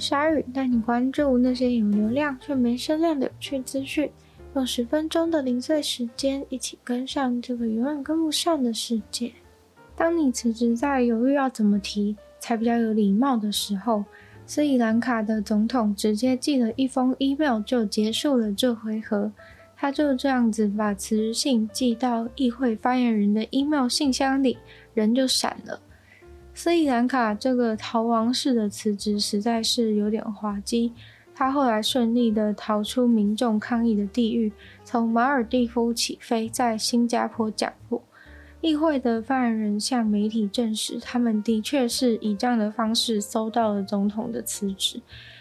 鲨鱼，带你关注那些有流量却没声量的有趣资讯。用十分钟的零碎时间，一起跟上这个永远跟不上的世界。当你辞职在犹豫要怎么提才比较有礼貌的时候，斯里兰卡的总统直接寄了一封 email 就结束了这回合。他就这样子把辞职信寄到议会发言人的 email 信箱里，人就闪了。斯里兰卡这个逃亡式的辞职实在是有点滑稽。他后来顺利的逃出民众抗议的地狱，从马尔地夫起飞，在新加坡降落。议会的发言人向媒体证实，他们的确是以这样的方式收到了总统的辞职，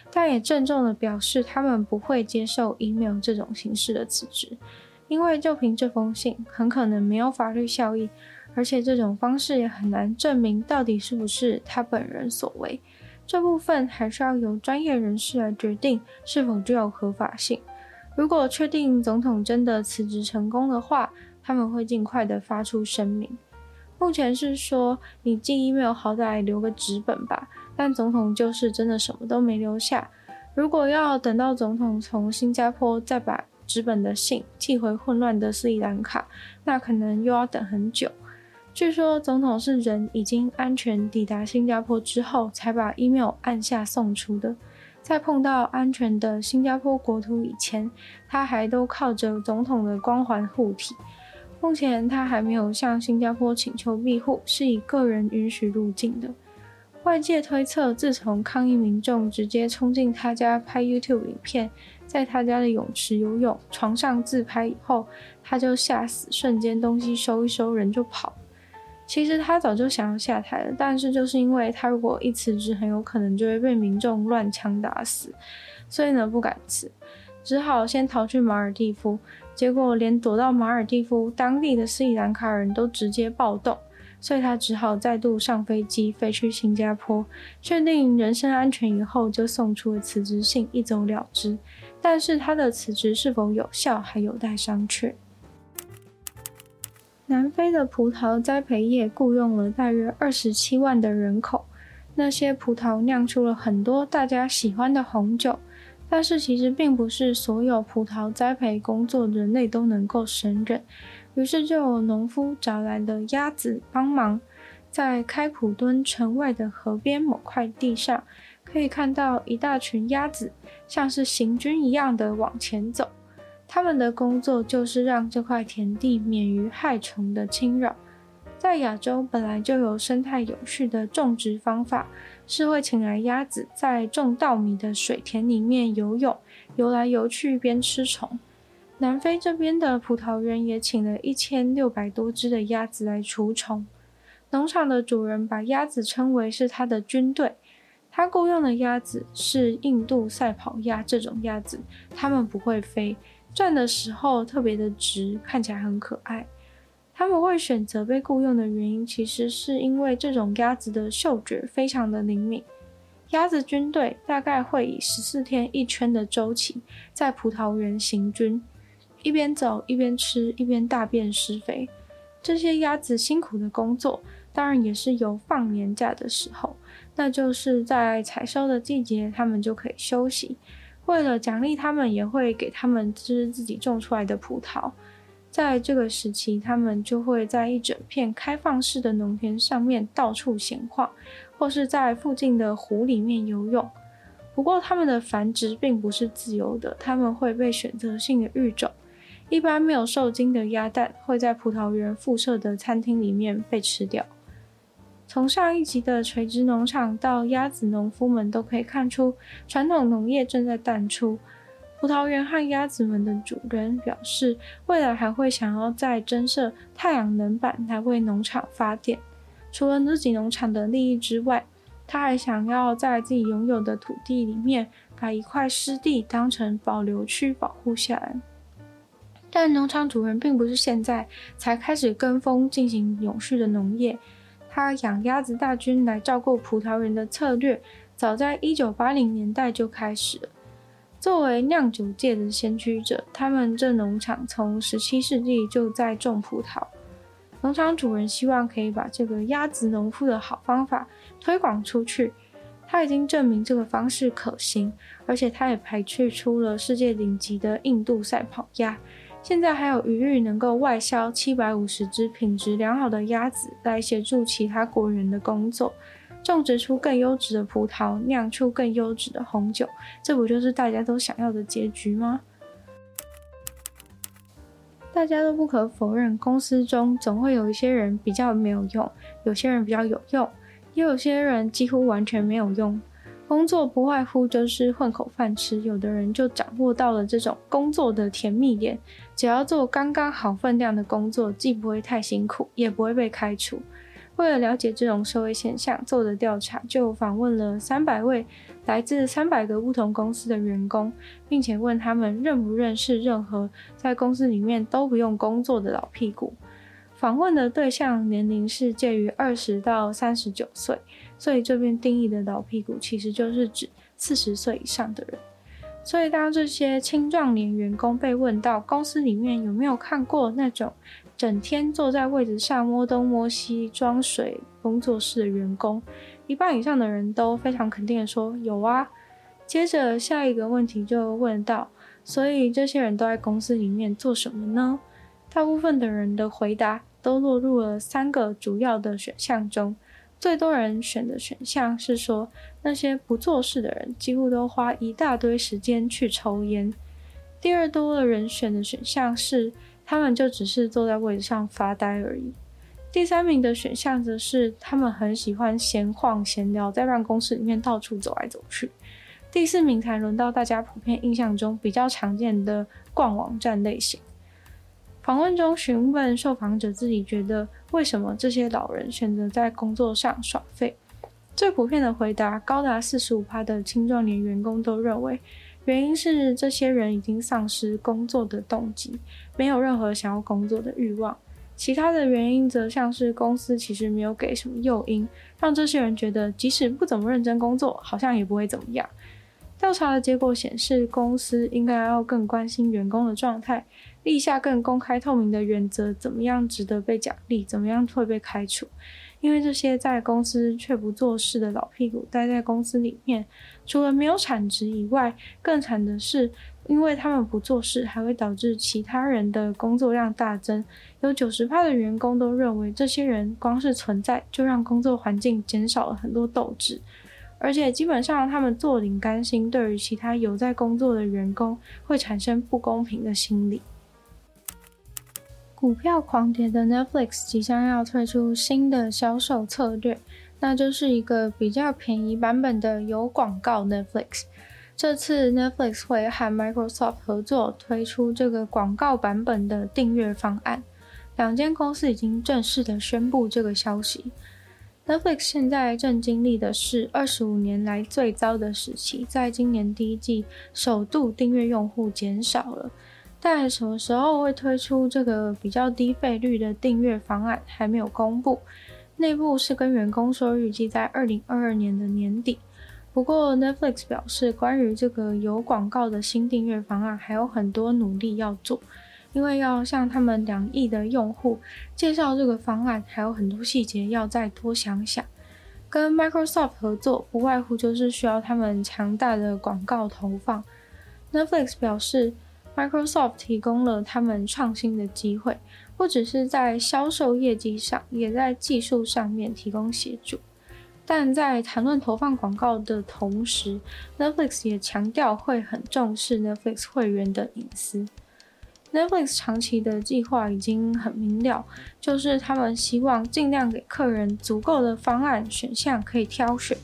但也郑重的表示，他们不会接受 email 这种形式的辞职，因为就凭这封信，很可能没有法律效益。而且这种方式也很难证明到底是不是他本人所为，这部分还是要由专业人士来决定是否具有合法性。如果确定总统真的辞职成功的话，他们会尽快的发出声明。目前是说你寄 email 好歹留个纸本吧，但总统就是真的什么都没留下。如果要等到总统从新加坡再把纸本的信寄回混乱的斯里兰卡，那可能又要等很久。据说总统是人已经安全抵达新加坡之后，才把 email 按下送出的。在碰到安全的新加坡国土以前，他还都靠着总统的光环护体。目前他还没有向新加坡请求庇护，是以个人允许入境的。外界推测，自从抗议民众直接冲进他家拍 YouTube 影片，在他家的泳池游泳、床上自拍以后，他就吓死，瞬间东西收一收，人就跑。其实他早就想要下台了，但是就是因为他如果一辞职，很有可能就会被民众乱枪打死，所以呢不敢辞，只好先逃去马尔地夫。结果连躲到马尔地夫当地的斯里兰卡人都直接暴动，所以他只好再度上飞机飞去新加坡，确定人身安全以后，就送出了辞职信，一走了之。但是他的辞职是否有效，还有待商榷。南非的葡萄栽培业雇佣了大约二十七万的人口，那些葡萄酿出了很多大家喜欢的红酒，但是其实并不是所有葡萄栽培工作人类都能够胜任，于是就有农夫找来了鸭子帮忙，在开普敦城外的河边某块地上，可以看到一大群鸭子，像是行军一样的往前走。他们的工作就是让这块田地免于害虫的侵扰。在亚洲本来就有生态有序的种植方法，是会请来鸭子在种稻米的水田里面游泳，游来游去边吃虫。南非这边的葡萄园也请了一千六百多只的鸭子来除虫。农场的主人把鸭子称为是他的军队，他雇佣的鸭子是印度赛跑鸭这种鸭子，它们不会飞。站的时候特别的直，看起来很可爱。他们会选择被雇佣的原因，其实是因为这种鸭子的嗅觉非常的灵敏。鸭子军队大概会以十四天一圈的周期，在葡萄园行军，一边走一边吃，一边大便施肥。这些鸭子辛苦的工作，当然也是有放年假的时候，那就是在采收的季节，他们就可以休息。为了奖励他们，也会给他们吃自己种出来的葡萄。在这个时期，他们就会在一整片开放式的农田上面到处闲逛，或是在附近的湖里面游泳。不过，他们的繁殖并不是自由的，他们会被选择性的育种。一般没有受精的鸭蛋会在葡萄园附设的餐厅里面被吃掉。从上一集的垂直农场到鸭子农夫们都可以看出，传统农业正在淡出。葡萄园和鸭子们的主人表示，未来还会想要再增设太阳能板来为农场发电。除了自己农场的利益之外，他还想要在自己拥有的土地里面，把一块湿地当成保留区保护下来。但农场主人并不是现在才开始跟风进行永续的农业，他养鸭子大军来照顾葡萄园的策略，早在一九八零年代就开始了。作为酿酒界的先驱者，他们这农场从十七世纪就在种葡萄。农场主人希望可以把这个鸭子农夫的好方法推广出去。他已经证明这个方式可行，而且他也排斥出了世界顶级的印度赛跑鸭。现在还有余裕能够外销七百五十只品质良好的鸭子来协助其他国人的工作。种植出更优质的葡萄，酿出更优质的红酒，这不就是大家都想要的结局吗？大家都不可否认，公司中总会有一些人比较没有用，有些人比较有用，也有些人几乎完全没有用。工作不外乎就是混口饭吃，有的人就掌握到了这种工作的甜蜜点，只要做刚刚好分量的工作，既不会太辛苦，也不会被开除。为了了解这种社会现象，做的调查就访问了三百位来自三百个不同公司的员工，并且问他们认不认识任何在公司里面都不用工作的老屁股。访问的对象年龄是介于二十到三十九岁，所以这边定义的老屁股其实就是指四十岁以上的人。所以当这些青壮年员工被问到公司里面有没有看过那种整天坐在位置上摸东摸西装水工作室的员工，一半以上的人都非常肯定的说有啊。接着下一个问题就问到，所以这些人都在公司里面做什么呢？大部分的人的回答都落入了三个主要的选项中。最多人选的选项是说，那些不做事的人几乎都花一大堆时间去抽烟。第二多的人选的选项是。他们就只是坐在位置上发呆而已。第三名的选项则是他们很喜欢闲晃闲聊，在办公室里面到处走来走去。第四名才轮到大家普遍印象中比较常见的逛网站类型。访问中询问受访者自己觉得为什么这些老人选择在工作上耍废，最普遍的回答高达四十五趴的青壮年员工都认为。原因是这些人已经丧失工作的动机，没有任何想要工作的欲望。其他的原因则像是公司其实没有给什么诱因，让这些人觉得即使不怎么认真工作，好像也不会怎么样。调查的结果显示，公司应该要更关心员工的状态，立下更公开透明的原则，怎么样值得被奖励，怎么样会被开除。因为这些在公司却不做事的老屁股待在公司里面，除了没有产值以外，更惨的是，因为他们不做事，还会导致其他人的工作量大增。有九十趴的员工都认为，这些人光是存在就让工作环境减少了很多斗志，而且基本上他们坐领甘心，对于其他有在工作的员工会产生不公平的心理。股票狂跌的 Netflix 即将要推出新的销售策略，那就是一个比较便宜版本的有广告 Netflix。这次 Netflix 会和 Microsoft 合作推出这个广告版本的订阅方案，两间公司已经正式的宣布这个消息。Netflix 现在正经历的是二十五年来最糟的时期，在今年第一季首度订阅用户减少了。但什么时候会推出这个比较低费率的订阅方案还没有公布，内部是跟员工说预计在二零二二年的年底。不过 Netflix 表示，关于这个有广告的新订阅方案还有很多努力要做，因为要向他们两亿的用户介绍这个方案，还有很多细节要再多想想。跟 Microsoft 合作，不外乎就是需要他们强大的广告投放。Netflix 表示。Microsoft 提供了他们创新的机会，不只是在销售业绩上，也在技术上面提供协助。但在谈论投放广告的同时，Netflix 也强调会很重视 Netflix 会员的隐私。Netflix 长期的计划已经很明了，就是他们希望尽量给客人足够的方案选项可以挑选。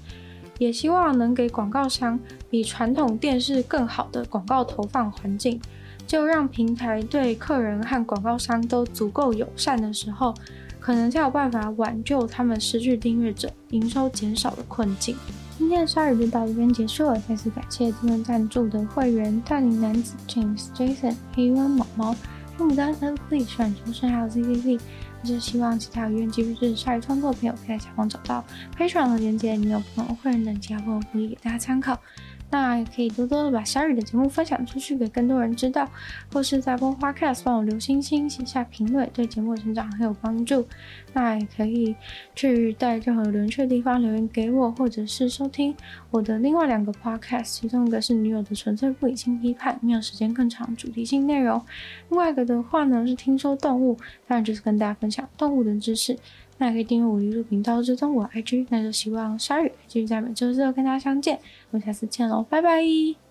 也希望能给广告商比传统电视更好的广告投放环境。就让平台对客人和广告商都足够友善的时候，可能才有办法挽救他们失去订阅者、营收减少的困境。今天的鲨鱼就到这边结束了，再次感谢今天赞助的会员：大龄男子 James、Jason、黑湾毛毛、黑牡丹、NFP、选秋生还有 ZZZ。我就希望其他有愿继续支持鲨鱼创作的朋友，可以在下方找到黑船的链接，你有朋友会员等其他朋友福利给大家参考。那也可以多多的把小雨的节目分享出去，给更多人知道，或是在 Apple Podcast 帮我留星星、写下评论，对节目成长很有帮助。那也可以去在任何留言区的地方留言给我，或者是收听我的另外两个 Podcast，其中一个是女友的纯粹不理性批判，没有时间更长主题性内容；另外一个的话呢是听说动物，当然就是跟大家分享动物的知识。那也可以订阅我的 YouTube 频道，追踪我 IG。那就希望鲨鱼继续在每周日跟大家相见。我们下次见喽，拜拜。